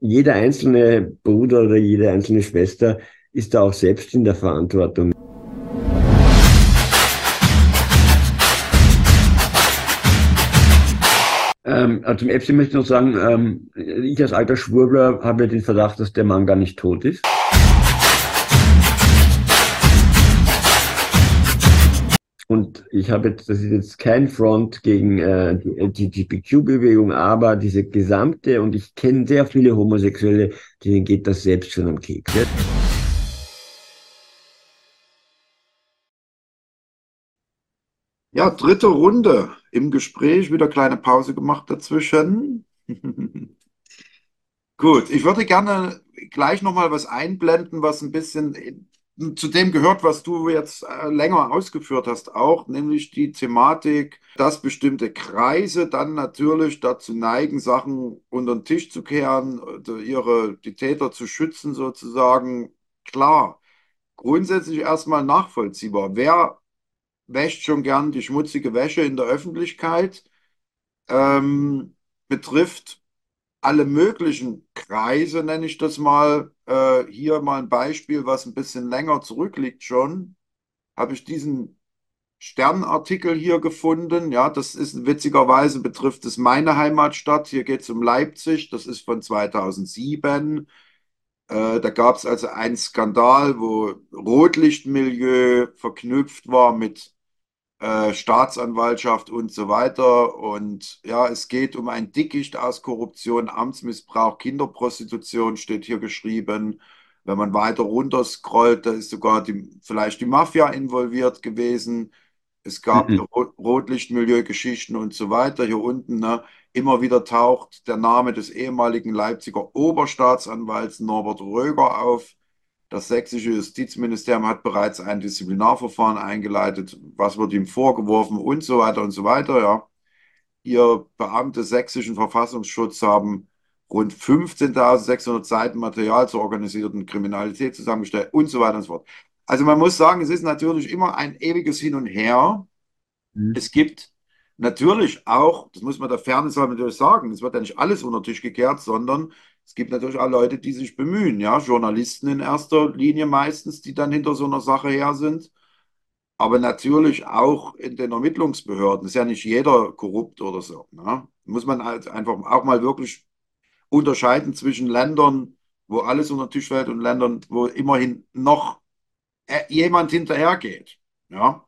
jeder einzelne Bruder oder jede einzelne Schwester ist da auch selbst in der Verantwortung. Ähm, also zum Epstein möchte ich noch sagen, ähm, ich als alter Schwurbler habe den Verdacht, dass der Mann gar nicht tot ist. Und ich habe jetzt, das ist jetzt kein Front gegen äh, die LGBTQ-Bewegung, aber diese gesamte, und ich kenne sehr viele Homosexuelle, denen geht das selbst schon am Keks. Ja? Ja, dritte Runde im Gespräch, wieder kleine Pause gemacht dazwischen. Gut, ich würde gerne gleich nochmal was einblenden, was ein bisschen zu dem gehört, was du jetzt äh, länger ausgeführt hast, auch, nämlich die Thematik, dass bestimmte Kreise dann natürlich dazu neigen, Sachen unter den Tisch zu kehren, ihre, die Täter zu schützen sozusagen. Klar, grundsätzlich erstmal nachvollziehbar. Wer wäscht schon gern die schmutzige Wäsche in der Öffentlichkeit? Ähm, betrifft alle möglichen Kreise, nenne ich das mal. Äh, hier mal ein Beispiel, was ein bisschen länger zurückliegt schon. Habe ich diesen Sternartikel hier gefunden. Ja, das ist witzigerweise betrifft es meine Heimatstadt. Hier geht es um Leipzig. Das ist von 2007. Äh, da gab es also einen Skandal, wo Rotlichtmilieu verknüpft war mit äh, Staatsanwaltschaft und so weiter. Und ja, es geht um ein Dickicht aus Korruption, Amtsmissbrauch, Kinderprostitution steht hier geschrieben. Wenn man weiter runter scrollt, da ist sogar die, vielleicht die Mafia involviert gewesen. Es gab mhm. Rotlichtmilieu-Geschichten und so weiter. Hier unten ne, immer wieder taucht der Name des ehemaligen Leipziger Oberstaatsanwalts Norbert Röger auf. Das sächsische Justizministerium hat bereits ein Disziplinarverfahren eingeleitet. Was wird ihm vorgeworfen und so weiter und so weiter. Ja. Ihr Beamte sächsischen Verfassungsschutz haben rund 15.600 Seiten Material zur organisierten Kriminalität zusammengestellt und so weiter und so fort. Also man muss sagen, es ist natürlich immer ein ewiges Hin und Her. Mhm. Es gibt natürlich auch, das muss man der Fairness natürlich sagen, es wird ja nicht alles unter den Tisch gekehrt, sondern es gibt natürlich auch Leute, die sich bemühen, ja, Journalisten in erster Linie meistens, die dann hinter so einer Sache her sind. Aber natürlich auch in den Ermittlungsbehörden. Ist ja nicht jeder korrupt oder so. Ne? Muss man halt einfach auch mal wirklich unterscheiden zwischen Ländern, wo alles unter den Tisch fällt und Ländern, wo immerhin noch äh, jemand hinterhergeht. Ja,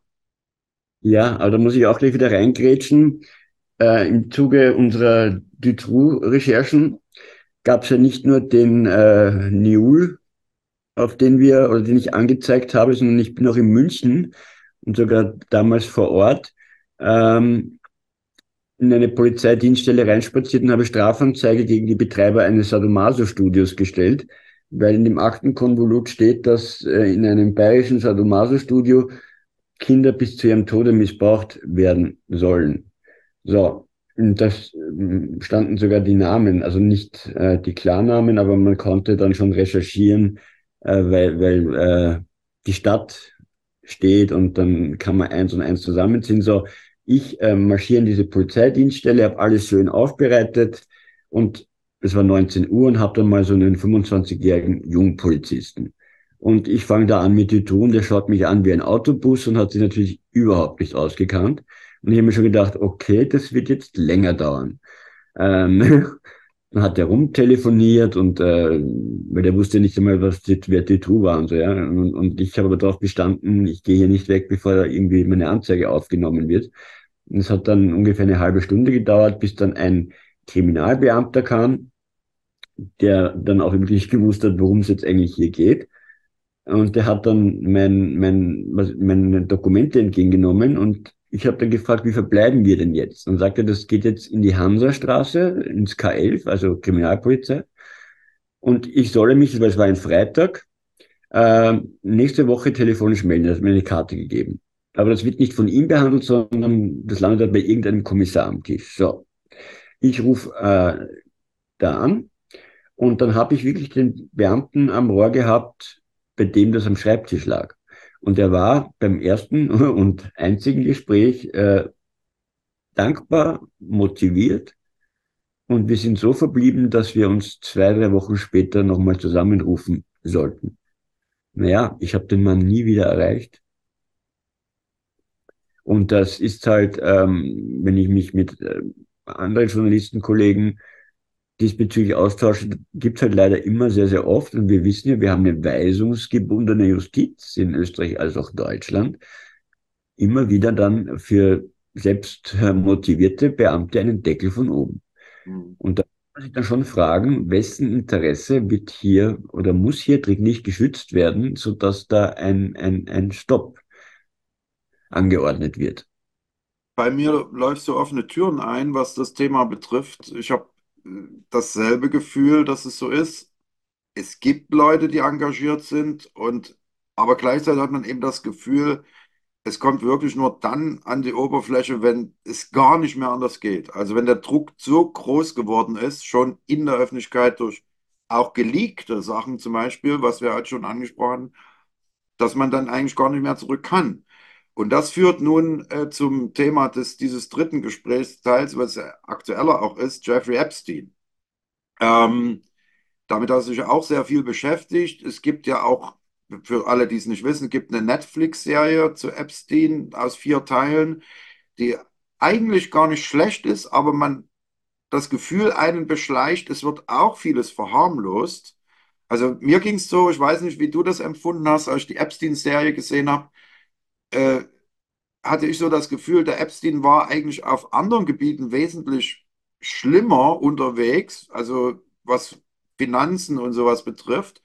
ja aber da muss ich auch gleich wieder reingrätschen. Äh, Im Zuge unserer Dutroux-Recherchen gab es ja nicht nur den äh, Niul, auf den wir oder den ich angezeigt habe, sondern ich bin auch in München und sogar damals vor Ort ähm, in eine Polizeidienststelle reinspaziert und habe Strafanzeige gegen die Betreiber eines Sadomaso-Studios gestellt, weil in dem achten Konvolut steht, dass äh, in einem bayerischen Sadomaso-Studio Kinder bis zu ihrem Tode missbraucht werden sollen. So, das ähm, standen sogar die Namen, also nicht äh, die Klarnamen, aber man konnte dann schon recherchieren, äh, weil, weil äh, die Stadt steht und dann kann man eins und eins zusammenziehen. So, ich äh, marschiere in diese Polizeidienststelle, habe alles schön aufbereitet und es war 19 Uhr und habe dann mal so einen 25-jährigen Jungpolizisten. Und ich fange da an mit tun, der schaut mich an wie ein Autobus und hat sich natürlich überhaupt nicht ausgekannt. Und ich habe mir schon gedacht, okay, das wird jetzt länger dauern. Ähm, dann hat er rumtelefoniert und äh, weil der wusste nicht einmal, was die, wer die True war und so, ja. Und, und ich habe aber darauf bestanden, ich gehe hier nicht weg, bevor irgendwie meine Anzeige aufgenommen wird. Und es hat dann ungefähr eine halbe Stunde gedauert, bis dann ein Kriminalbeamter kam, der dann auch wirklich gewusst hat, worum es jetzt eigentlich hier geht. Und der hat dann mein, mein, was, meine Dokumente entgegengenommen und ich habe dann gefragt, wie verbleiben wir denn jetzt? Dann sagt er, das geht jetzt in die Hansastraße, ins K11, also Kriminalpolizei. Und ich solle mich, weil es war ein Freitag, äh, nächste Woche telefonisch melden. Er hat mir eine Karte gegeben. Aber das wird nicht von ihm behandelt, sondern das landet halt bei irgendeinem Kommissar am Tisch. So, ich rufe äh, da an und dann habe ich wirklich den Beamten am Rohr gehabt, bei dem das am Schreibtisch lag. Und er war beim ersten und einzigen Gespräch äh, dankbar, motiviert Und wir sind so verblieben, dass wir uns zwei, drei Wochen später nochmal zusammenrufen sollten. Naja, ich habe den Mann nie wieder erreicht. Und das ist halt, ähm, wenn ich mich mit äh, anderen Journalistenkollegen diesbezüglich austausche, gibt halt leider immer sehr, sehr oft. Und wir wissen ja, wir haben eine weisungsgebundene Justiz in Österreich als auch Deutschland. Immer wieder dann für selbst motivierte Beamte einen Deckel von oben. Mhm. Und da muss ich dann schon fragen, wessen Interesse wird hier oder muss hier dringlich geschützt werden, sodass da ein, ein, ein Stopp angeordnet wird. Bei mir läufst du offene Türen ein, was das Thema betrifft. Ich habe dasselbe Gefühl, dass es so ist. Es gibt Leute, die engagiert sind und aber gleichzeitig hat man eben das Gefühl, es kommt wirklich nur dann an die Oberfläche, wenn es gar nicht mehr anders geht. Also wenn der Druck so groß geworden ist, schon in der Öffentlichkeit durch auch geleakte Sachen zum Beispiel, was wir halt schon angesprochen haben, dass man dann eigentlich gar nicht mehr zurück kann. Und das führt nun äh, zum Thema des, dieses dritten Gesprächsteils, was aktueller auch ist, Jeffrey Epstein. Ähm, damit hat sich auch sehr viel beschäftigt. Es gibt ja auch für alle, die es nicht wissen, gibt eine Netflix-Serie zu Epstein aus vier Teilen, die eigentlich gar nicht schlecht ist, aber man das Gefühl einen beschleicht, es wird auch vieles verharmlost. Also mir ging es so, ich weiß nicht, wie du das empfunden hast, als ich die Epstein-Serie gesehen habe, äh, hatte ich so das Gefühl, der Epstein war eigentlich auf anderen Gebieten wesentlich schlimmer unterwegs, also was Finanzen und sowas betrifft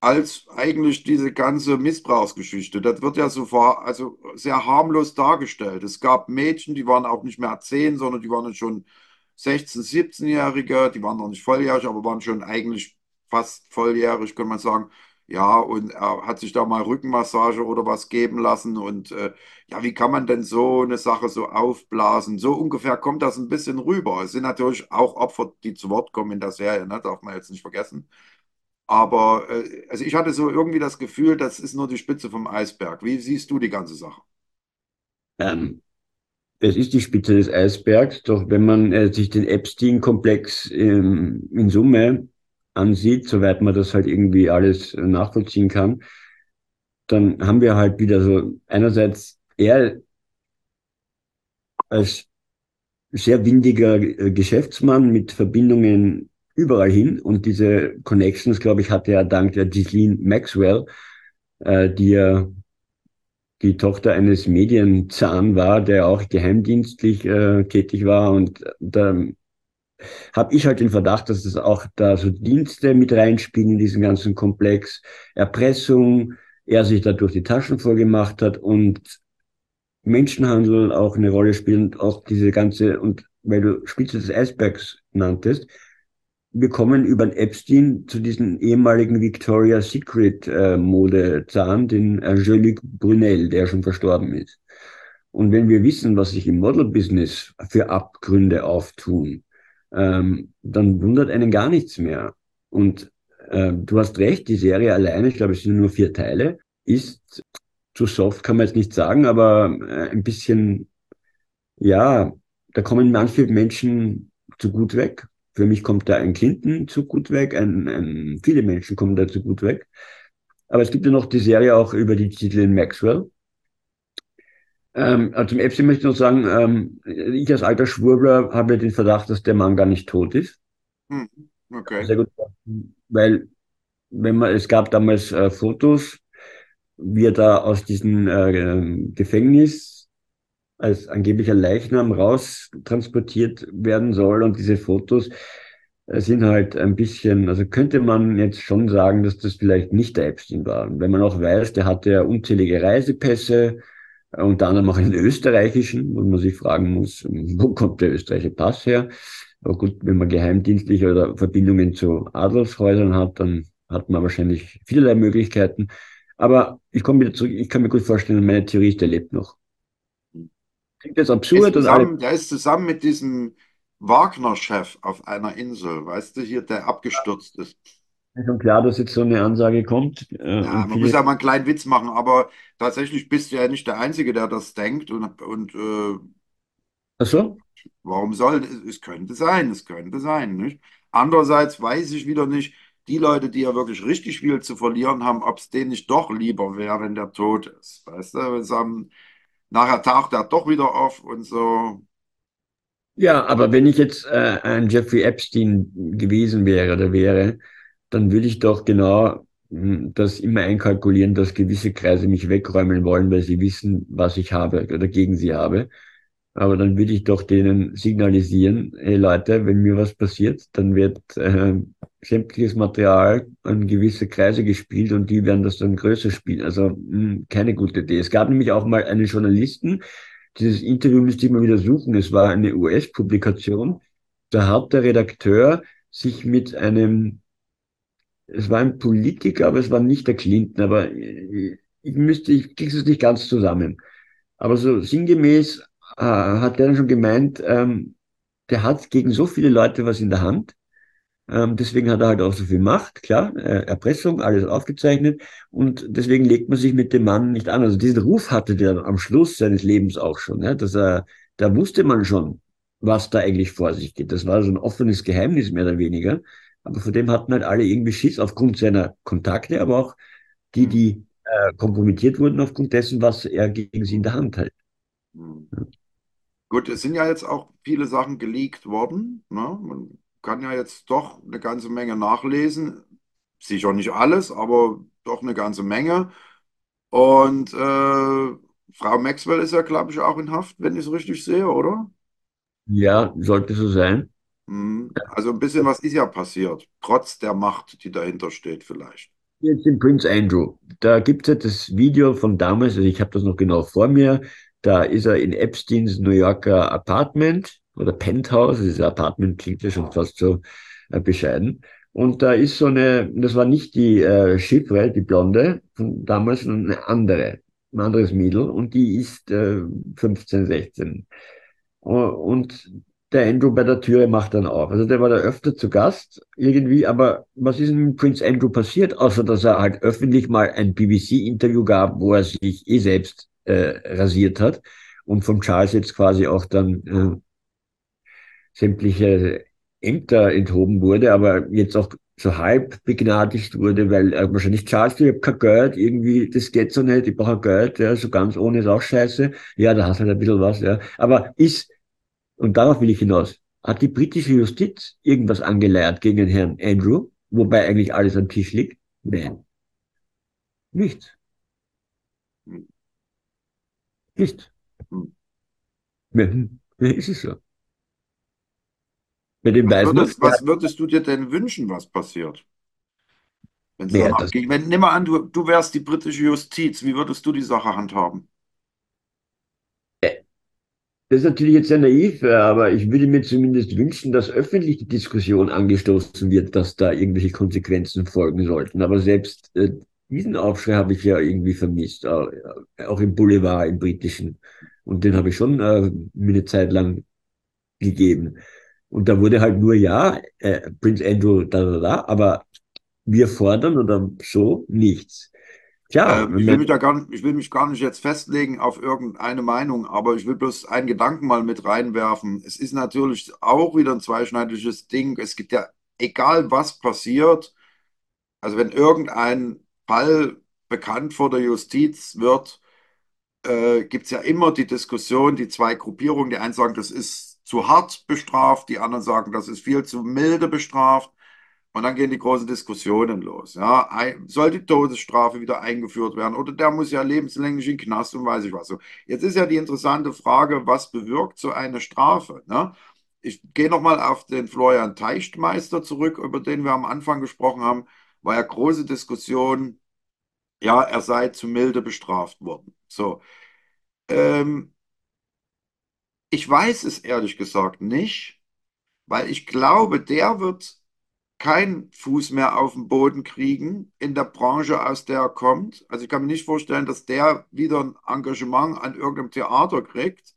als eigentlich diese ganze Missbrauchsgeschichte. Das wird ja so also sehr harmlos dargestellt. Es gab Mädchen, die waren auch nicht mehr 10, sondern die waren schon 16, 17-Jährige, die waren noch nicht volljährig, aber waren schon eigentlich fast volljährig, kann man sagen. Ja, und er hat sich da mal Rückenmassage oder was geben lassen. Und äh, ja, wie kann man denn so eine Sache so aufblasen? So ungefähr kommt das ein bisschen rüber. Es sind natürlich auch Opfer, die zu Wort kommen in der Serie, ne? darf man jetzt nicht vergessen. Aber äh, also ich hatte so irgendwie das Gefühl, das ist nur die Spitze vom Eisberg. Wie siehst du die ganze Sache? Ähm, es ist die Spitze des Eisbergs, doch wenn man äh, sich den Epstein-Komplex ähm, in Summe ansieht, soweit man das halt irgendwie alles nachvollziehen kann, dann haben wir halt wieder so einerseits er als sehr windiger äh, Geschäftsmann mit Verbindungen überall hin. Und diese Connections, glaube ich, hatte er dank der Ghislaine Maxwell, äh, die ja die Tochter eines Medienzahn war, der auch geheimdienstlich äh, tätig war. Und da habe ich halt den Verdacht, dass es auch da so Dienste mit reinspielen in diesen ganzen Komplex, Erpressung, er sich dadurch die Taschen vorgemacht hat und Menschenhandel auch eine Rolle spielen, auch diese ganze, und weil du Spitze des Eisbergs nanntest, wir kommen über den Epstein zu diesem ehemaligen Victoria's Secret äh, Modezahn, den Jean-Luc Brunel, der schon verstorben ist. Und wenn wir wissen, was sich im Model-Business für Abgründe auftun, ähm, dann wundert einen gar nichts mehr. Und äh, du hast recht, die Serie alleine, ich glaube, es sind nur vier Teile, ist zu soft, kann man jetzt nicht sagen, aber äh, ein bisschen, ja, da kommen manche Menschen zu gut weg. Für mich kommt da ein Clinton zu gut weg, ein, ein, viele Menschen kommen da zu gut weg. Aber es gibt ja noch die Serie auch über die Titel Maxwell. Ähm, also zum Epstein möchte ich noch sagen, ähm, ich als alter Schwurbler habe den Verdacht, dass der Mann gar nicht tot ist. Hm, okay. Sehr gut, weil wenn man, es gab damals äh, Fotos, wie er da aus diesem äh, Gefängnis als angeblicher Leichnam raus transportiert werden soll. Und diese Fotos äh, sind halt ein bisschen, also könnte man jetzt schon sagen, dass das vielleicht nicht der Epstein war. Und wenn man auch weiß, der hatte ja unzählige Reisepässe, unter anderem auch einen österreichischen, wo man sich fragen muss, wo kommt der österreichische Pass her? Aber gut, wenn man geheimdienstliche oder Verbindungen zu Adolfshäusern hat, dann hat man wahrscheinlich vielerlei Möglichkeiten. Aber ich komme wieder zurück, ich kann mir gut vorstellen, meine Theorie ist, der lebt noch. Klingt das absurd? Ist, zusammen, der ist zusammen mit diesem Wagner-Chef auf einer Insel, weißt du, hier, der abgestürzt ist. Schon klar, dass jetzt so eine Ansage kommt. Äh, ja, man muss ja mal einen kleinen Witz machen, aber tatsächlich bist du ja nicht der Einzige, der das denkt und, und äh, Ach so? Warum soll es? Es könnte sein, es könnte sein, nicht? Andererseits weiß ich wieder nicht, die Leute, die ja wirklich richtig viel zu verlieren haben, ob es denen nicht doch lieber wäre, wenn der tot ist. Weißt du, sagen, nachher taucht er doch wieder auf und so. Ja, aber wenn ich jetzt äh, ein Jeffrey Epstein gewesen wäre oder wäre, dann würde ich doch genau mh, das immer einkalkulieren, dass gewisse Kreise mich wegräumen wollen, weil sie wissen, was ich habe oder gegen sie habe. Aber dann würde ich doch denen signalisieren, hey Leute, wenn mir was passiert, dann wird äh, sämtliches Material an gewisse Kreise gespielt und die werden das dann größer spielen. Also mh, keine gute Idee. Es gab nämlich auch mal einen Journalisten, dieses Interview müsste ich mal wieder suchen. Es war eine US-Publikation. Da hat der Redakteur sich mit einem, es war ein Politiker, aber es war nicht der Clinton, aber ich müsste, ich kriege es nicht ganz zusammen. Aber so sinngemäß äh, hat der dann schon gemeint, ähm, der hat gegen so viele Leute was in der Hand. Ähm, deswegen hat er halt auch so viel Macht, klar, äh, Erpressung, alles aufgezeichnet. Und deswegen legt man sich mit dem Mann nicht an. Also diesen Ruf hatte der am Schluss seines Lebens auch schon. Ja, dass er, da wusste man schon, was da eigentlich vor sich geht. Das war so ein offenes Geheimnis mehr oder weniger. Aber vor dem hatten halt alle irgendwie Schiss aufgrund seiner Kontakte, aber auch die, die äh, kompromittiert wurden aufgrund dessen, was er gegen sie in der Hand hat. Hm. Gut, es sind ja jetzt auch viele Sachen geleakt worden. Ne? Man kann ja jetzt doch eine ganze Menge nachlesen. Sicher nicht alles, aber doch eine ganze Menge. Und äh, Frau Maxwell ist ja, glaube ich, auch in Haft, wenn ich es richtig sehe, oder? Ja, sollte so sein. Hm. Also ein bisschen was ist ja passiert, trotz der Macht, die dahinter steht, vielleicht. Jetzt den Prince Andrew. Da gibt es ja das Video von damals, also ich habe das noch genau vor mir. Da ist er in Epsteins New Yorker Apartment oder Penthouse. Dieses Apartment klingt ja schon fast so äh, bescheiden. Und da ist so eine, das war nicht die äh, Chiffre, die Blonde von damals, sondern eine andere, ein anderes Mädel. Und die ist äh, 15, 16. Und der Andrew bei der Türe macht dann auf. Also der war da öfter zu Gast irgendwie, aber was ist mit Prince Andrew passiert, außer dass er halt öffentlich mal ein BBC-Interview gab, wo er sich eh selbst äh, rasiert hat und von Charles jetzt quasi auch dann äh, sämtliche Ämter enthoben wurde, aber jetzt auch so halb begnadigt wurde, weil äh, wahrscheinlich Charles, ich habe kein Geld, irgendwie, das geht so nicht, ich brauche Geld, ja, so ganz ohne ist auch scheiße. Ja, da hast du halt ein bisschen was, ja. Aber ist und darauf will ich hinaus. Hat die britische Justiz irgendwas angeleiert gegen den Herrn Andrew, wobei eigentlich alles am Tisch liegt? Nein. Nichts. Nicht. Ja, ist es so. Mit dem was, würdest, was würdest du dir denn wünschen, was passiert? Wenn ja, wenn, nimm mal an, du, du wärst die britische Justiz, wie würdest du die Sache handhaben? Das ist natürlich jetzt sehr naiv, aber ich würde mir zumindest wünschen, dass öffentlich die Diskussion angestoßen wird, dass da irgendwelche Konsequenzen folgen sollten. Aber selbst äh, diesen Aufschrei habe ich ja irgendwie vermisst, auch, auch im Boulevard, im britischen. Und den habe ich schon äh, mir eine Zeit lang gegeben. Und da wurde halt nur, ja, äh, Prince Andrew, da, da, da, aber wir fordern oder so nichts. Tja, äh, ich, will mich da gar, ich will mich gar nicht jetzt festlegen auf irgendeine Meinung, aber ich will bloß einen Gedanken mal mit reinwerfen. Es ist natürlich auch wieder ein zweischneidiges Ding. Es gibt ja, egal was passiert, also wenn irgendein Fall bekannt vor der Justiz wird, äh, gibt es ja immer die Diskussion, die zwei Gruppierungen. Die einen sagen, das ist zu hart bestraft, die anderen sagen, das ist viel zu milde bestraft. Und dann gehen die großen Diskussionen los. Ja, soll die Todesstrafe wieder eingeführt werden oder der muss ja lebenslänglich in den Knast und weiß ich was. Jetzt ist ja die interessante Frage, was bewirkt so eine Strafe? Ne? Ich gehe nochmal auf den Florian Teichtmeister zurück, über den wir am Anfang gesprochen haben. War ja große Diskussion, ja, er sei zu milde bestraft worden. So. Ähm, ich weiß es ehrlich gesagt nicht, weil ich glaube, der wird keinen Fuß mehr auf den Boden kriegen in der Branche, aus der er kommt. Also ich kann mir nicht vorstellen, dass der wieder ein Engagement an irgendeinem Theater kriegt.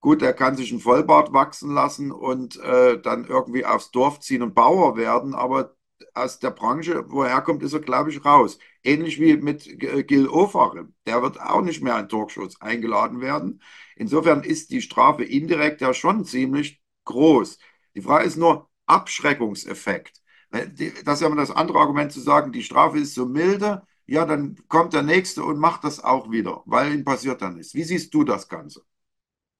Gut, er kann sich ein Vollbart wachsen lassen und äh, dann irgendwie aufs Dorf ziehen und Bauer werden, aber aus der Branche, wo er herkommt, ist er, glaube ich, raus. Ähnlich wie mit Gil Ofarim. Der wird auch nicht mehr in Talkshows eingeladen werden. Insofern ist die Strafe indirekt ja schon ziemlich groß. Die Frage ist nur Abschreckungseffekt. Das ist ja immer das andere Argument zu sagen, die Strafe ist so milde, ja, dann kommt der Nächste und macht das auch wieder, weil ihm passiert dann nichts. Wie siehst du das Ganze?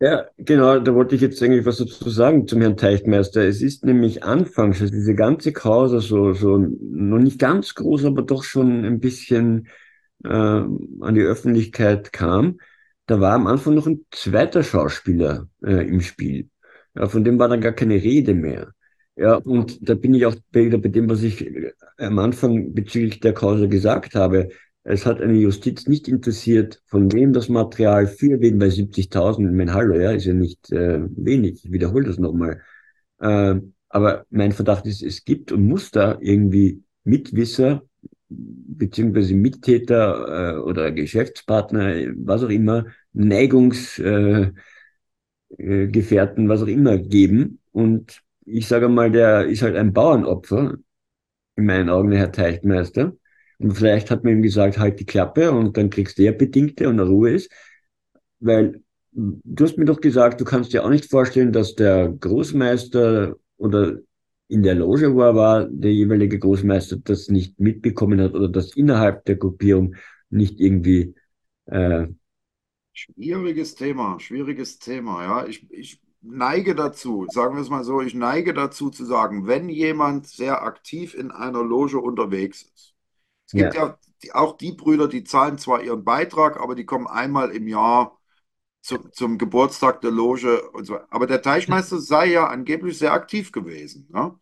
Ja, genau, da wollte ich jetzt eigentlich was dazu sagen zum Herrn Teichtmeister. Es ist nämlich anfangs, als diese ganze Causa so, so noch nicht ganz groß, aber doch schon ein bisschen äh, an die Öffentlichkeit kam, da war am Anfang noch ein zweiter Schauspieler äh, im Spiel. Ja, von dem war dann gar keine Rede mehr. Ja, und da bin ich auch bei, dem, was ich äh, am Anfang bezüglich der Causa gesagt habe. Es hat eine Justiz nicht interessiert, von wem das Material für wen bei 70.000, mein Hallo, ja, ist ja nicht äh, wenig. Ich wiederhole das nochmal. Äh, aber mein Verdacht ist, es gibt und muss da irgendwie Mitwisser beziehungsweise Mittäter äh, oder Geschäftspartner, was auch immer, Neigungsgefährten, äh, äh, was auch immer geben. Und ich sage mal, der ist halt ein Bauernopfer, in meinen Augen, der Herr Teichtmeister. Und vielleicht hat man ihm gesagt, halt die Klappe und dann kriegst du ja Bedingte und Ruhe ist. Weil du hast mir doch gesagt, du kannst dir auch nicht vorstellen, dass der Großmeister oder in der Loge, wo er war, der jeweilige Großmeister das nicht mitbekommen hat oder das innerhalb der Gruppierung nicht irgendwie. Äh schwieriges Thema, schwieriges Thema, ja. Ich, ich neige dazu, sagen wir es mal so, ich neige dazu zu sagen, wenn jemand sehr aktiv in einer Loge unterwegs ist. Es gibt ja, ja auch die Brüder, die zahlen zwar ihren Beitrag, aber die kommen einmal im Jahr zu, zum Geburtstag der Loge und so. Aber der Teichmeister sei ja angeblich sehr aktiv gewesen. Ne?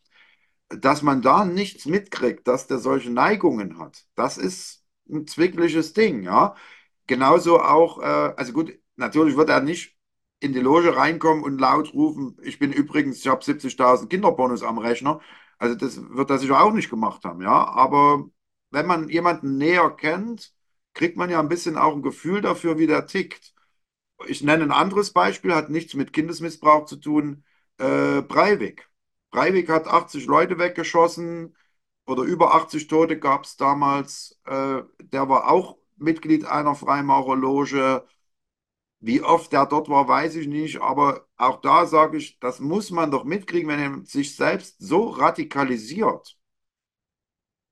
Dass man da nichts mitkriegt, dass der solche Neigungen hat, das ist ein zwickliches Ding. Ja? Genauso auch, äh, also gut, natürlich wird er nicht in die Loge reinkommen und laut rufen, ich bin übrigens, ich habe 70.000 Kinderbonus am Rechner. Also das wird er sicher auch nicht gemacht haben, ja. Aber wenn man jemanden näher kennt, kriegt man ja ein bisschen auch ein Gefühl dafür, wie der tickt. Ich nenne ein anderes Beispiel, hat nichts mit Kindesmissbrauch zu tun. Äh, Breivik. Breivik hat 80 Leute weggeschossen oder über 80 Tote gab es damals. Äh, der war auch Mitglied einer Freimaurerloge wie oft er dort war, weiß ich nicht, aber auch da sage ich, das muss man doch mitkriegen, wenn er sich selbst so radikalisiert.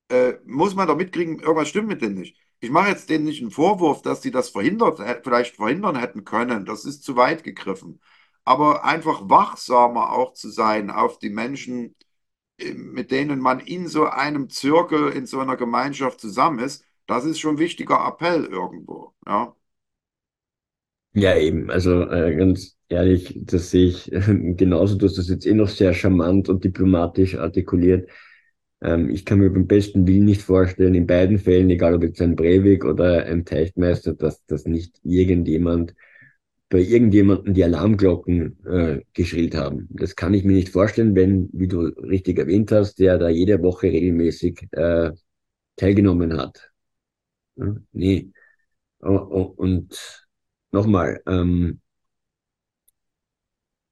Äh, muss man doch mitkriegen, irgendwas stimmt mit denen nicht. Ich mache jetzt denen nicht einen Vorwurf, dass sie das verhindert, vielleicht verhindern hätten können. Das ist zu weit gegriffen. Aber einfach wachsamer auch zu sein auf die Menschen, äh, mit denen man in so einem Zirkel, in so einer Gemeinschaft zusammen ist, das ist schon ein wichtiger Appell irgendwo. Ja. Ja, eben. Also äh, ganz ehrlich, das sehe ich äh, genauso. Du hast das jetzt eh noch sehr charmant und diplomatisch artikuliert. Ähm, ich kann mir beim besten Willen nicht vorstellen, in beiden Fällen, egal ob jetzt ein Breivik oder ein Teichtmeister, dass, dass nicht irgendjemand bei irgendjemandem die Alarmglocken äh, geschrillt haben. Das kann ich mir nicht vorstellen, wenn, wie du richtig erwähnt hast, der da jede Woche regelmäßig äh, teilgenommen hat. Ja, nee. Und nochmal, ähm,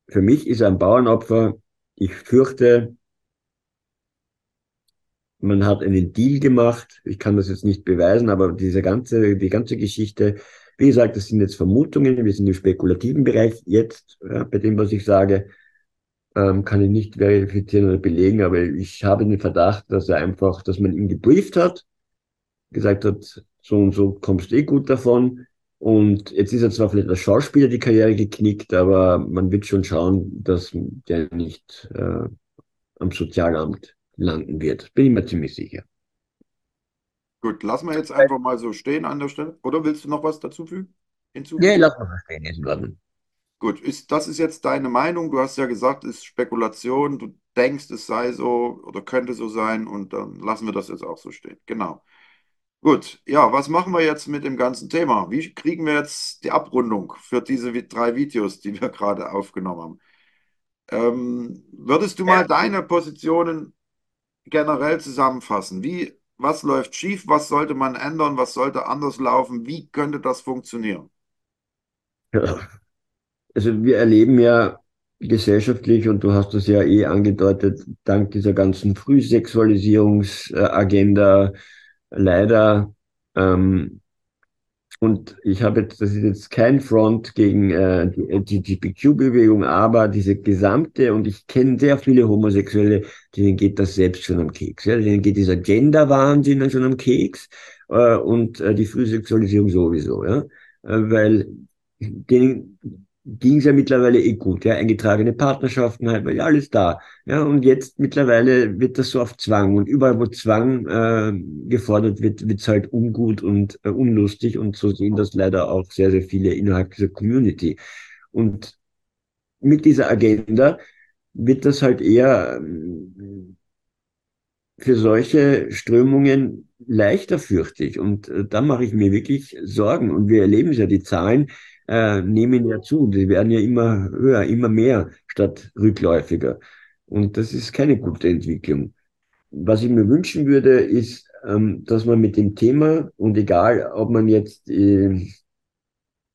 für mich ist ein Bauernopfer, ich fürchte, man hat einen Deal gemacht. Ich kann das jetzt nicht beweisen, aber diese ganze, die ganze Geschichte, wie gesagt, das sind jetzt Vermutungen, wir sind im spekulativen Bereich jetzt, ja, bei dem, was ich sage, ähm, kann ich nicht verifizieren oder belegen, aber ich habe den Verdacht, dass er einfach, dass man ihn gebrieft hat, gesagt hat, so und so kommst du eh gut davon. Und jetzt ist er zwar vielleicht als Schauspieler die Karriere geknickt, aber man wird schon schauen, dass der nicht äh, am Sozialamt landen wird. Bin ich mir ziemlich sicher. Gut, lassen wir jetzt einfach mal so stehen an der Stelle. Oder willst du noch was dazu fügen? Hinzufügen? Nee, lass mal stehen, ist in Ordnung. Gut, ist, das ist jetzt deine Meinung. Du hast ja gesagt, es ist Spekulation. Du denkst, es sei so oder könnte so sein und dann lassen wir das jetzt auch so stehen. Genau. Gut, ja, was machen wir jetzt mit dem ganzen Thema? Wie kriegen wir jetzt die Abrundung für diese drei Videos, die wir gerade aufgenommen haben? Ähm, würdest du mal deine Positionen generell zusammenfassen? Wie, was läuft schief? Was sollte man ändern? Was sollte anders laufen? Wie könnte das funktionieren? Ja. Also wir erleben ja gesellschaftlich, und du hast das ja eh angedeutet, dank dieser ganzen Frühsexualisierungsagenda leider ähm, und ich habe jetzt, das ist jetzt kein Front gegen äh, die LGBTQ-Bewegung, aber diese gesamte, und ich kenne sehr viele Homosexuelle, denen geht das selbst schon am Keks. Ja? Denen geht dieser Gender-Wahnsinn schon am Keks äh, und äh, die Frühsexualisierung sowieso. Ja? Äh, weil denen ging es ja mittlerweile eh gut, ja, eingetragene Partnerschaften halt, weil ja alles da. Ja, und jetzt mittlerweile wird das so auf Zwang und überall, wo Zwang äh, gefordert wird, wird es halt ungut und äh, unlustig und so sehen das leider auch sehr, sehr viele innerhalb dieser Community. Und mit dieser Agenda wird das halt eher ähm, für solche Strömungen leichter, fürchte ich. Und äh, da mache ich mir wirklich Sorgen. Und wir erleben ja die Zahlen äh, nehmen ja zu. Die werden ja immer höher, immer mehr statt rückläufiger. Und das ist keine gute Entwicklung. Was ich mir wünschen würde, ist, ähm, dass man mit dem Thema und egal, ob man jetzt äh,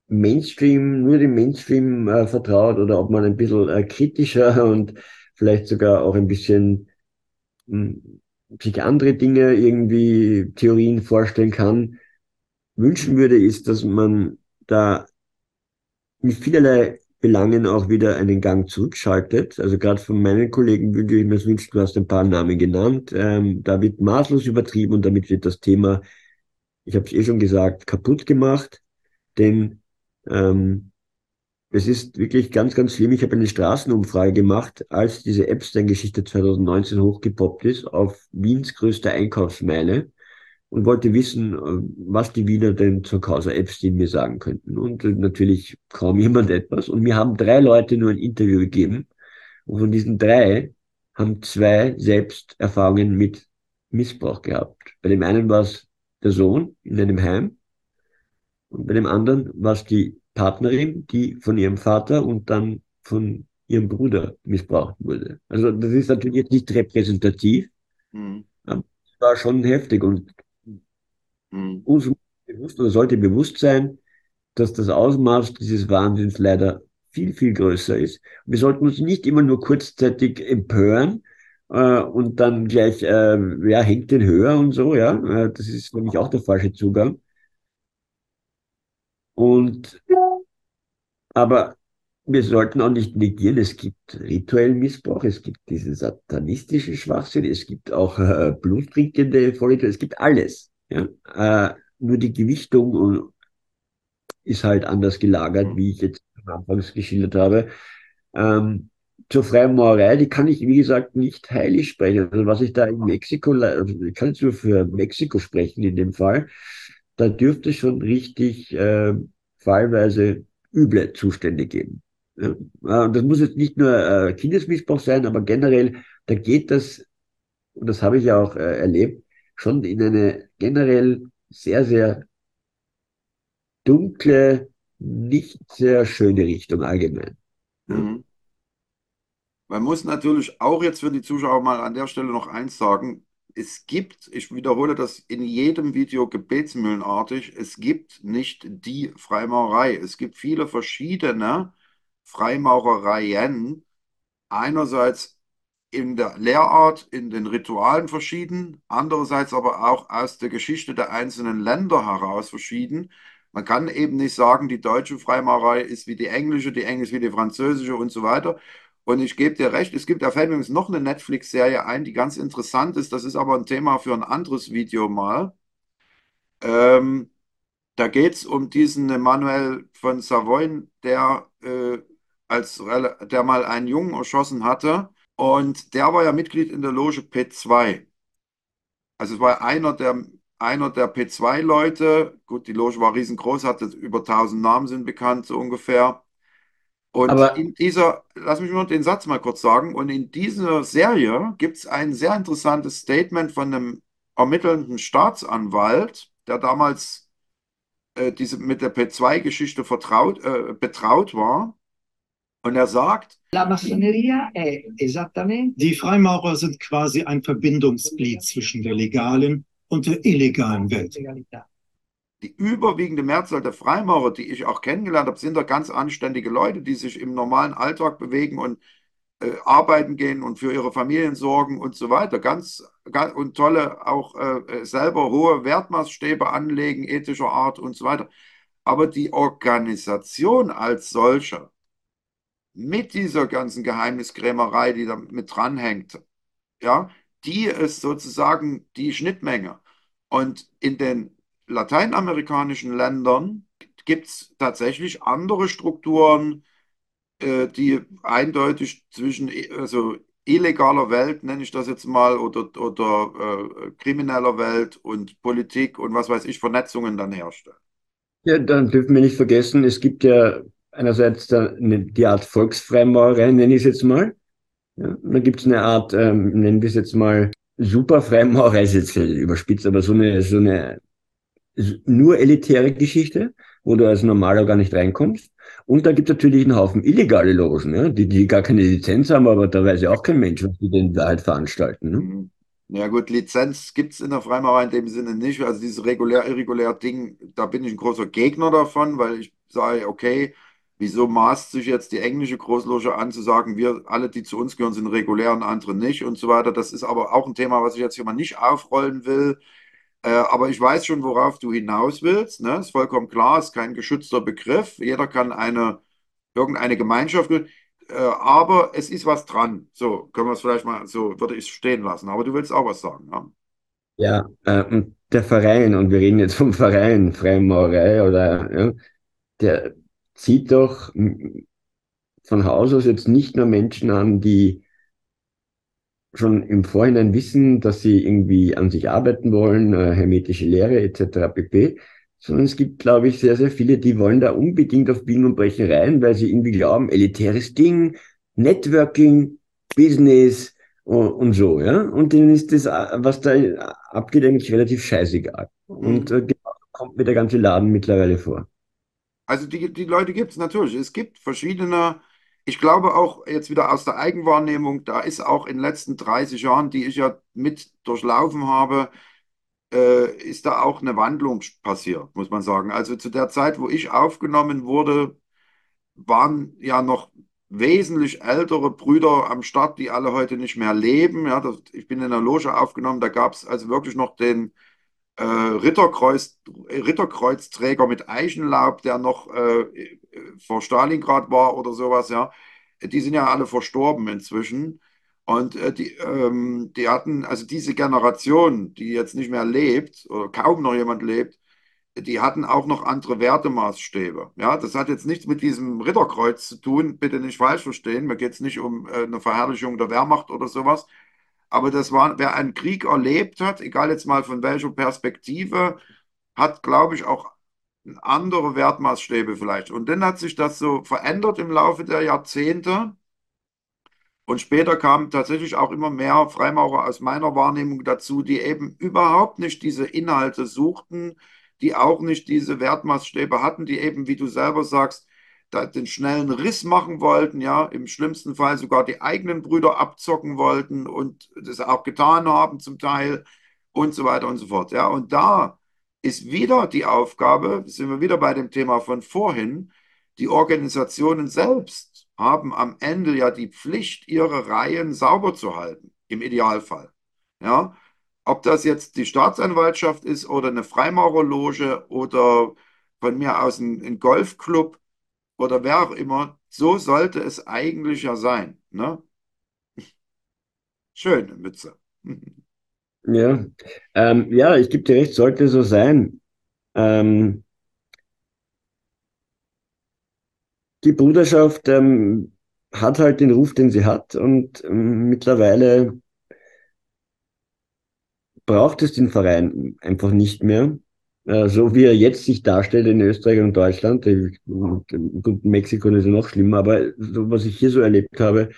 Mainstream, nur dem Mainstream äh, vertraut oder ob man ein bisschen äh, kritischer und vielleicht sogar auch ein bisschen mh, hm, sich andere Dinge irgendwie Theorien vorstellen kann, wünschen würde, ist, dass man da in vielerlei Belangen auch wieder einen Gang zurückschaltet. Also gerade von meinen Kollegen würde ich mir wünschen, du hast ein paar Namen genannt. Ähm, da wird maßlos übertrieben und damit wird das Thema, ich habe es eh schon gesagt, kaputt gemacht. Denn ähm, es ist wirklich ganz, ganz schlimm. Ich habe eine Straßenumfrage gemacht, als diese Epstein-Geschichte 2019 hochgepoppt ist, auf Wiens größte Einkaufsmeile und wollte wissen, äh, was die Wiener denn zur Causa Epstein mir sagen könnten. Und äh, natürlich kaum jemand etwas. Und mir haben drei Leute nur ein Interview gegeben. Und von diesen drei haben zwei selbst Erfahrungen mit Missbrauch gehabt. Bei dem einen war es der Sohn in einem Heim. Und bei dem anderen war es die Partnerin, die von ihrem Vater und dann von ihrem Bruder missbraucht wurde. Also das ist natürlich jetzt nicht repräsentativ. Mhm. Aber es war schon heftig. Und Mhm. Uns bewusst oder sollte bewusst sein, dass das Ausmaß dieses Wahnsinns leider viel, viel größer ist. Wir sollten uns nicht immer nur kurzzeitig empören äh, und dann gleich, äh, wer hängt den höher und so, ja. Äh, das ist nämlich auch der falsche Zugang. Und aber wir sollten auch nicht negieren, es gibt rituellen Missbrauch, es gibt diesen satanistischen Schwachsinn, es gibt auch äh, bluttrinkende Vorliebe, es gibt alles. Ja? Äh, nur die Gewichtung ist halt anders gelagert, wie ich jetzt anfangs geschildert habe. Ähm, zur Freimaurerei, die kann ich, wie gesagt, nicht heilig sprechen. Also was ich da in Mexiko, also ich kann jetzt nur für Mexiko sprechen in dem Fall, da dürfte es schon richtig äh, fallweise üble Zustände geben. Ja, äh, das muss jetzt nicht nur äh, Kindesmissbrauch sein, aber generell, da geht das, und das habe ich ja auch äh, erlebt, schon in eine generell sehr, sehr dunkle, nicht sehr schöne Richtung allgemein. Mhm. Man muss natürlich auch jetzt für die Zuschauer mal an der Stelle noch eins sagen. Es gibt, ich wiederhole das in jedem Video gebetsmühlenartig, es gibt nicht die Freimaurerei. Es gibt viele verschiedene Freimaurereien. Einerseits in der Lehrart, in den Ritualen verschieden, andererseits aber auch aus der Geschichte der einzelnen Länder heraus verschieden. Man kann eben nicht sagen, die deutsche Freimaurerei ist wie die englische, die englische wie die französische und so weiter. Und ich gebe dir recht, es gibt, da fällt übrigens noch eine Netflix-Serie ein, die ganz interessant ist. Das ist aber ein Thema für ein anderes Video mal. Ähm, da geht es um diesen Emmanuel von Savoyen, der, äh, als, der mal einen Jungen erschossen hatte und der war ja Mitglied in der Loge P2. Also es war einer der, einer der P2-Leute. Gut, die Loge war riesengroß, hatte über 1000 Namen sind bekannt, so ungefähr. Und Aber in dieser, lass mich nur den Satz mal kurz sagen, und in dieser Serie gibt es ein sehr interessantes Statement von einem ermittelnden Staatsanwalt, der damals äh, diese, mit der P2-Geschichte vertraut, äh, betraut war. Und er sagt, die Freimaurer sind quasi ein Verbindungsglied zwischen der legalen und der illegalen Welt. die überwiegende Mehrzahl der Freimaurer, die ich auch kennengelernt habe, sind da ganz anständige Leute, die sich im normalen Alltag bewegen und äh, arbeiten gehen und für ihre Familien sorgen und so weiter. Ganz, ganz und tolle auch äh, selber hohe Wertmaßstäbe anlegen, ethischer Art und so weiter. Aber die Organisation als solcher, mit dieser ganzen Geheimniskrämerei, die da mit dranhängt, ja, die ist sozusagen die Schnittmenge. Und in den lateinamerikanischen Ländern gibt es tatsächlich andere Strukturen, äh, die eindeutig zwischen also illegaler Welt, nenne ich das jetzt mal, oder, oder äh, krimineller Welt und Politik und was weiß ich, Vernetzungen dann herstellen. Ja, dann dürfen wir nicht vergessen, es gibt ja einerseits die Art Volksfreimaurerei, nenne ich es jetzt mal. Ja, dann gibt es eine Art, ähm, nennen wir es jetzt mal, Superfreimaurerei, ist jetzt überspitzt, aber so eine, so eine nur elitäre Geschichte, wo du als Normaler gar nicht reinkommst. Und da gibt es natürlich einen Haufen illegale Logen, ja, die, die gar keine Lizenz haben, aber da weiß ja auch kein Mensch, was die denn da halt veranstalten. Ne? Mhm. Ja gut, Lizenz gibt es in der Freimaurerei in dem Sinne nicht. Also dieses regulär, irregulär Ding, da bin ich ein großer Gegner davon, weil ich sage, okay, wieso maßt sich jetzt die englische Großloge an zu sagen, wir alle, die zu uns gehören, sind regulär und andere nicht und so weiter. Das ist aber auch ein Thema, was ich jetzt hier mal nicht aufrollen will. Äh, aber ich weiß schon, worauf du hinaus willst. Ne? Ist vollkommen klar, ist kein geschützter Begriff. Jeder kann eine, irgendeine Gemeinschaft äh, aber es ist was dran. So, können wir es vielleicht mal, so würde ich es stehen lassen. Aber du willst auch was sagen. Ja, ja äh, der Verein, und wir reden jetzt vom Verein Freimaurerei, oder ja, der zieht doch von Haus aus jetzt nicht nur Menschen an, die schon im Vorhinein wissen, dass sie irgendwie an sich arbeiten wollen, äh, hermetische Lehre etc. pp, sondern es gibt, glaube ich, sehr, sehr viele, die wollen da unbedingt auf Biegen und Brechen rein, weil sie irgendwie glauben, elitäres Ding, Networking, Business und, und so, ja. Und denen ist das, was da abgeht, eigentlich relativ scheißegal. Und äh, genau kommt mir der ganze Laden mittlerweile vor. Also die, die Leute gibt es natürlich. Es gibt verschiedene, ich glaube auch jetzt wieder aus der Eigenwahrnehmung, da ist auch in den letzten 30 Jahren, die ich ja mit durchlaufen habe, äh, ist da auch eine Wandlung passiert, muss man sagen. Also zu der Zeit, wo ich aufgenommen wurde, waren ja noch wesentlich ältere Brüder am Start, die alle heute nicht mehr leben. Ja, das, ich bin in der Loge aufgenommen, da gab es also wirklich noch den äh, Ritterkreuz, Ritterkreuzträger mit Eichenlaub, der noch äh, vor Stalingrad war oder sowas. Ja, die sind ja alle verstorben inzwischen. Und äh, die, ähm, die hatten, also diese Generation, die jetzt nicht mehr lebt oder kaum noch jemand lebt, die hatten auch noch andere Wertemaßstäbe. Ja, das hat jetzt nichts mit diesem Ritterkreuz zu tun, bitte nicht falsch verstehen. Mir geht es nicht um äh, eine Verherrlichung der Wehrmacht oder sowas. Aber das war, wer einen Krieg erlebt hat, egal jetzt mal von welcher Perspektive, hat, glaube ich, auch andere Wertmaßstäbe vielleicht. Und dann hat sich das so verändert im Laufe der Jahrzehnte. Und später kamen tatsächlich auch immer mehr Freimaurer aus meiner Wahrnehmung dazu, die eben überhaupt nicht diese Inhalte suchten, die auch nicht diese Wertmaßstäbe hatten, die eben, wie du selber sagst, den schnellen Riss machen wollten, ja, im schlimmsten Fall sogar die eigenen Brüder abzocken wollten und das auch getan haben zum Teil und so weiter und so fort. Ja, und da ist wieder die Aufgabe, sind wir wieder bei dem Thema von vorhin, die Organisationen selbst haben am Ende ja die Pflicht, ihre Reihen sauber zu halten, im Idealfall. Ja, ob das jetzt die Staatsanwaltschaft ist oder eine Freimaurerloge oder von mir aus ein, ein Golfclub oder wer auch immer, so sollte es eigentlich ja sein. Ne? Schöne Mütze. Ja, ähm, ja, ich gebe dir recht, sollte so sein. Ähm, die Bruderschaft ähm, hat halt den Ruf, den sie hat und ähm, mittlerweile braucht es den Verein einfach nicht mehr. Äh, so wie er jetzt sich darstellt in Österreich und Deutschland, in Mexiko ist es noch schlimmer, aber so, was ich hier so erlebt habe,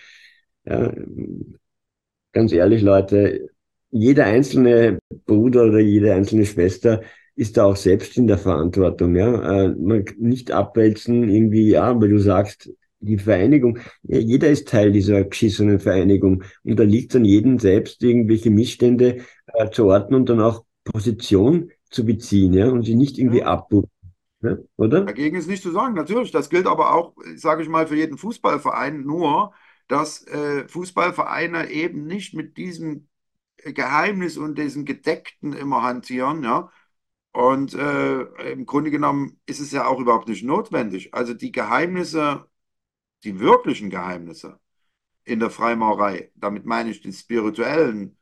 ja, ganz ehrlich, Leute, jeder einzelne Bruder oder jede einzelne Schwester ist da auch selbst in der Verantwortung, ja. Äh, man nicht abwälzen irgendwie, ja, weil du sagst, die Vereinigung, ja, jeder ist Teil dieser geschissenen Vereinigung und da liegt an jedem selbst irgendwelche Missstände äh, zu orten und dann auch Position zu beziehen, ja, und sie nicht irgendwie Ja. abbuchen, ne? oder? Dagegen ist nicht zu sagen, natürlich. Das gilt aber auch, sage ich mal, für jeden Fußballverein, nur dass äh, Fußballvereine eben nicht mit diesem Geheimnis und diesem Gedeckten immer hantieren, ja. Und äh, im Grunde genommen ist es ja auch überhaupt nicht notwendig. Also die Geheimnisse, die wirklichen Geheimnisse in der Freimaurerei, damit meine ich die spirituellen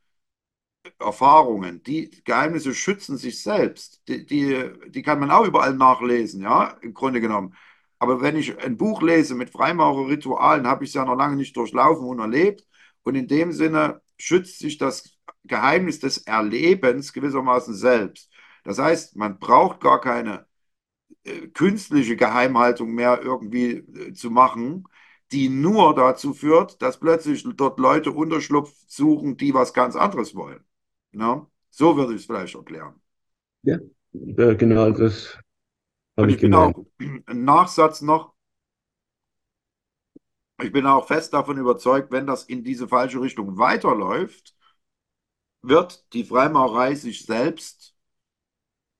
Erfahrungen, die Geheimnisse schützen sich selbst. Die, die, die kann man auch überall nachlesen, ja, im Grunde genommen. Aber wenn ich ein Buch lese mit Freimaurerritualen, habe ich es ja noch lange nicht durchlaufen und erlebt. Und in dem Sinne schützt sich das Geheimnis des Erlebens gewissermaßen selbst. Das heißt, man braucht gar keine äh, künstliche Geheimhaltung mehr irgendwie äh, zu machen, die nur dazu führt, dass plötzlich dort Leute Unterschlupf suchen, die was ganz anderes wollen. Ja? So würde ich es vielleicht erklären. Ja, genau, das habe ich ich bin gemeint. auch, ein Nachsatz noch, ich bin auch fest davon überzeugt, wenn das in diese falsche Richtung weiterläuft, wird die Freimaurerei sich selbst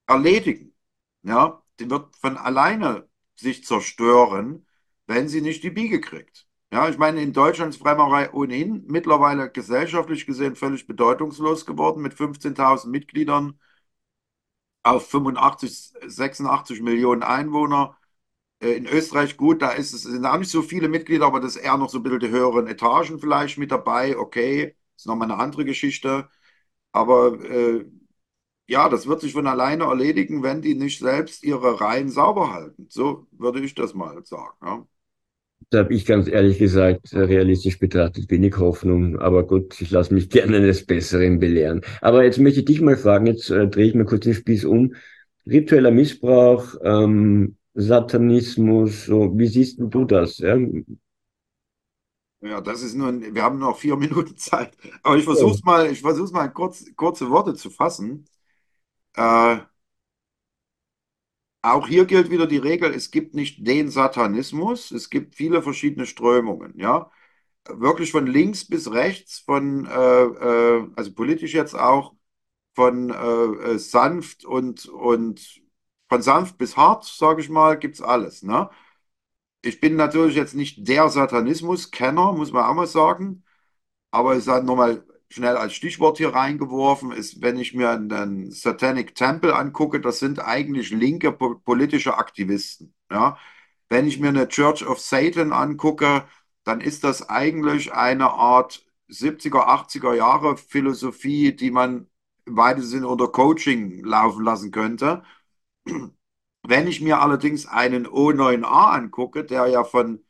erledigen. Ja, die wird von alleine sich zerstören, wenn sie nicht die Biege kriegt. Ja, ich meine, in Deutschland ist Freimaurerei ohnehin mittlerweile gesellschaftlich gesehen völlig bedeutungslos geworden mit 15.000 Mitgliedern auf 85, 86 Millionen Einwohner. Äh, In Österreich gut, da ist es, sind auch nicht so viele Mitglieder, aber das ist eher noch so ein bisschen die höheren Etagen vielleicht mit dabei. Okay, ist nochmal eine andere Geschichte. Aber äh, ja, das wird sich von alleine erledigen, wenn die nicht selbst ihre Reihen sauber halten. So würde ich das mal sagen. Ja. Da habe ich ganz ehrlich gesagt, äh, realistisch betrachtet, wenig Hoffnung. Aber gut, ich lasse mich gerne eines Besseren belehren. Aber jetzt möchte ich dich mal fragen, jetzt äh, drehe ich mir kurz den Spieß um. Ritueller Missbrauch, ähm, Satanismus, so, wie siehst du das? Ja? Ja, das ist nur, ein, wir haben noch vier Minuten Zeit. Aber ich versuche es mal, ich versuche mal kurz, kurze Worte zu fassen. Äh, auch hier gilt wieder die Regel, es gibt nicht den Satanismus, es gibt viele verschiedene Strömungen, ja. Wirklich von links bis rechts, von, äh, äh, also politisch jetzt auch, von äh, äh, sanft und, und von sanft bis hart, sage ich mal, gibt es alles, ne? Ich bin natürlich jetzt nicht der Satanismus-Kenner, muss man auch mal sagen. Aber ich sage nochmal schnell als Stichwort hier reingeworfen, ist, wenn ich mir einen Satanic Temple angucke, das sind eigentlich linke po politische Aktivisten. Ja? Wenn ich mir eine Church of Satan angucke, dann ist das eigentlich eine Art 70er, 80er Jahre Philosophie, die man im weitesten Sinne unter Coaching laufen lassen könnte. Wenn ich mir allerdings einen O9A angucke, der ja von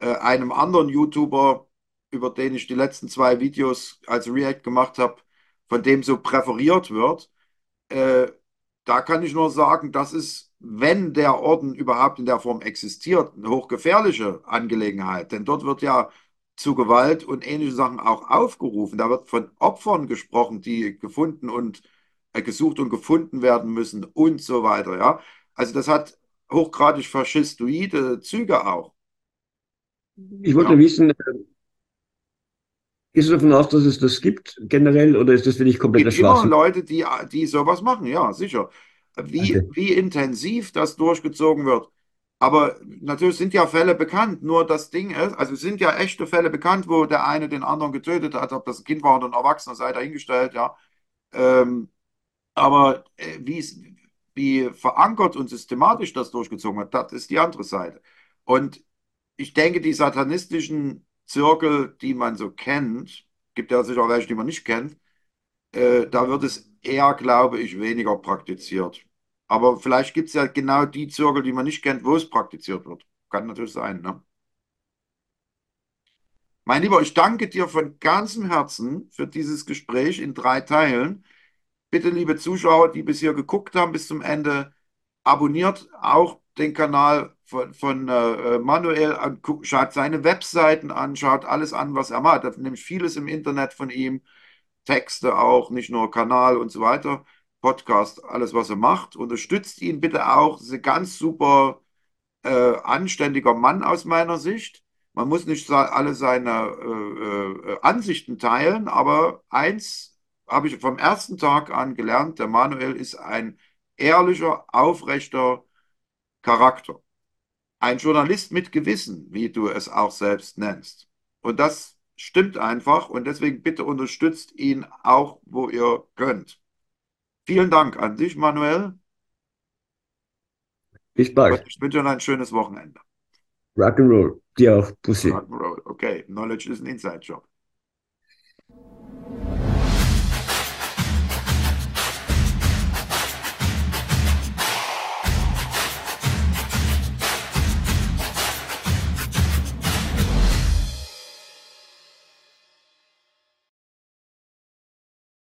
äh, einem anderen YouTuber über den ich die letzten zwei Videos als React gemacht habe, von dem so präferiert wird, äh, da kann ich nur sagen, das ist, wenn der Orden überhaupt in der Form existiert, eine hochgefährliche Angelegenheit. Denn dort wird ja zu Gewalt und ähnliche Sachen auch aufgerufen. Da wird von Opfern gesprochen, die gefunden und äh, gesucht und gefunden werden müssen und so weiter. Ja, also das hat hochgradig faschistoide Züge auch. Ich wollte Ja. wissen, äh, gehst du davon aus, dass es das gibt generell oder ist das für dich kompletter gibt immer? Leute, die, die sowas machen, ja, sicher. Wie, Danke. wie intensiv das durchgezogen wird. Aber natürlich sind ja Fälle bekannt. Nur das Ding ist, also es sind ja echte Fälle bekannt, wo der eine den anderen getötet hat, ob das ein Kind war oder ein Erwachsener, sei dahingestellt, ja. Ähm, aber äh, wie es, wie verankert und systematisch das durchgezogen wird, das ist die andere Seite. Und ich denke, die satanistischen Zirkel, die man so kennt, gibt ja sicher welche, die man nicht kennt, äh, da wird es eher, glaube ich, weniger praktiziert. Aber vielleicht gibt es ja genau die Zirkel, die man nicht kennt, wo es praktiziert wird. Kann natürlich sein, ne? Mein Lieber, ich danke dir von ganzem Herzen für dieses Gespräch in drei Teilen. Bitte, liebe Zuschauer, die bis hier geguckt haben, bis zum Ende, abonniert auch den Kanal von, von äh, Manuel, an, schaut seine Webseiten an, schaut alles an, was er macht. Da nämlich vieles im Internet von ihm, Texte auch, nicht nur Kanal und so weiter, Podcast, alles, was er macht. Unterstützt ihn bitte auch. Das ist ein ganz super äh, anständiger Mann aus meiner Sicht. Man muss nicht alle seine äh, äh, Ansichten teilen, aber eins habe ich vom ersten Tag an gelernt, der Manuel ist ein ehrlicher, aufrechter Charakter. Ein Journalist mit Gewissen, wie du es auch selbst nennst. Und das stimmt einfach und deswegen bitte unterstützt ihn auch, wo ihr könnt. Vielen Dank an dich, Manuel. Bald. Ich wünsche dir ein schönes Wochenende. Rock'n'Roll. Dir auch. Pussy. Rock'n'Roll. Okay, Knowledge is an inside job.